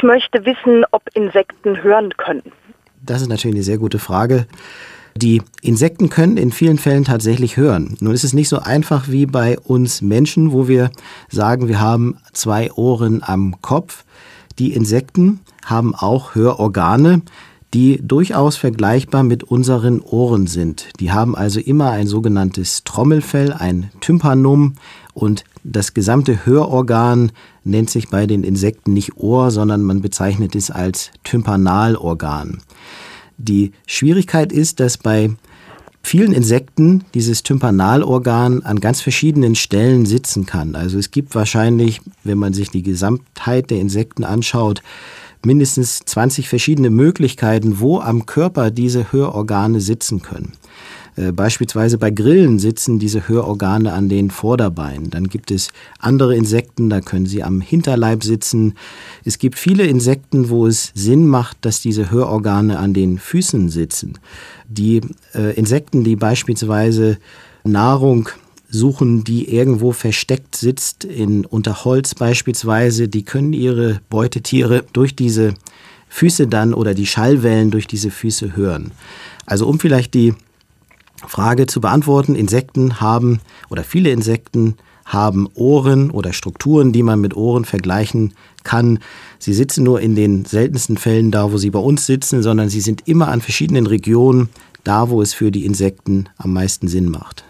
Ich möchte wissen, ob Insekten hören können. Das ist natürlich eine sehr gute Frage. Die Insekten können in vielen Fällen tatsächlich hören. Nun ist es nicht so einfach wie bei uns Menschen, wo wir sagen, wir haben zwei Ohren am Kopf. Die Insekten haben auch Hörorgane, die durchaus vergleichbar mit unseren Ohren sind. Die haben also immer ein sogenanntes Trommelfell, ein Tympanum und das gesamte Hörorgan nennt sich bei den Insekten nicht Ohr, sondern man bezeichnet es als Tympanalorgan. Die Schwierigkeit ist, dass bei vielen Insekten dieses Tympanalorgan an ganz verschiedenen Stellen sitzen kann. Also es gibt wahrscheinlich, wenn man sich die Gesamtheit der Insekten anschaut, mindestens 20 verschiedene Möglichkeiten, wo am Körper diese Hörorgane sitzen können. Äh, beispielsweise bei Grillen sitzen diese Hörorgane an den Vorderbeinen. Dann gibt es andere Insekten, da können sie am Hinterleib sitzen. Es gibt viele Insekten, wo es Sinn macht, dass diese Hörorgane an den Füßen sitzen. Die äh, Insekten, die beispielsweise Nahrung suchen, die irgendwo versteckt sitzt, in, unter Holz beispielsweise, die können ihre Beutetiere durch diese Füße dann oder die Schallwellen durch diese Füße hören. Also um vielleicht die Frage zu beantworten, Insekten haben oder viele Insekten haben Ohren oder Strukturen, die man mit Ohren vergleichen kann. Sie sitzen nur in den seltensten Fällen da, wo sie bei uns sitzen, sondern sie sind immer an verschiedenen Regionen da, wo es für die Insekten am meisten Sinn macht.